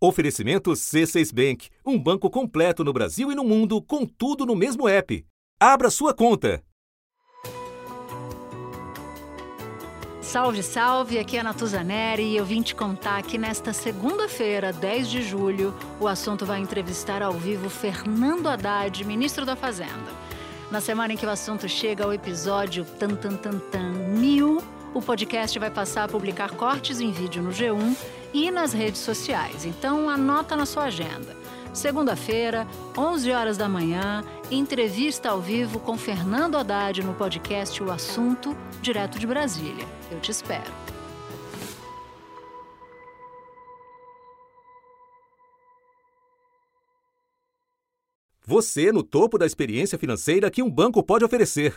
Oferecimento C6 Bank, um banco completo no Brasil e no mundo, com tudo no mesmo app. Abra sua conta. Salve, salve! Aqui é a Natuzaneri e eu vim te contar que nesta segunda-feira, 10 de julho, o assunto vai entrevistar ao vivo Fernando Haddad, ministro da Fazenda. Na semana em que o assunto chega ao episódio tan tan tan tan mil, o podcast vai passar a publicar cortes em vídeo no G1 e nas redes sociais. Então anota na sua agenda. Segunda-feira, 11 horas da manhã, entrevista ao vivo com Fernando Haddad no podcast O Assunto, direto de Brasília. Eu te espero. Você no topo da experiência financeira que um banco pode oferecer.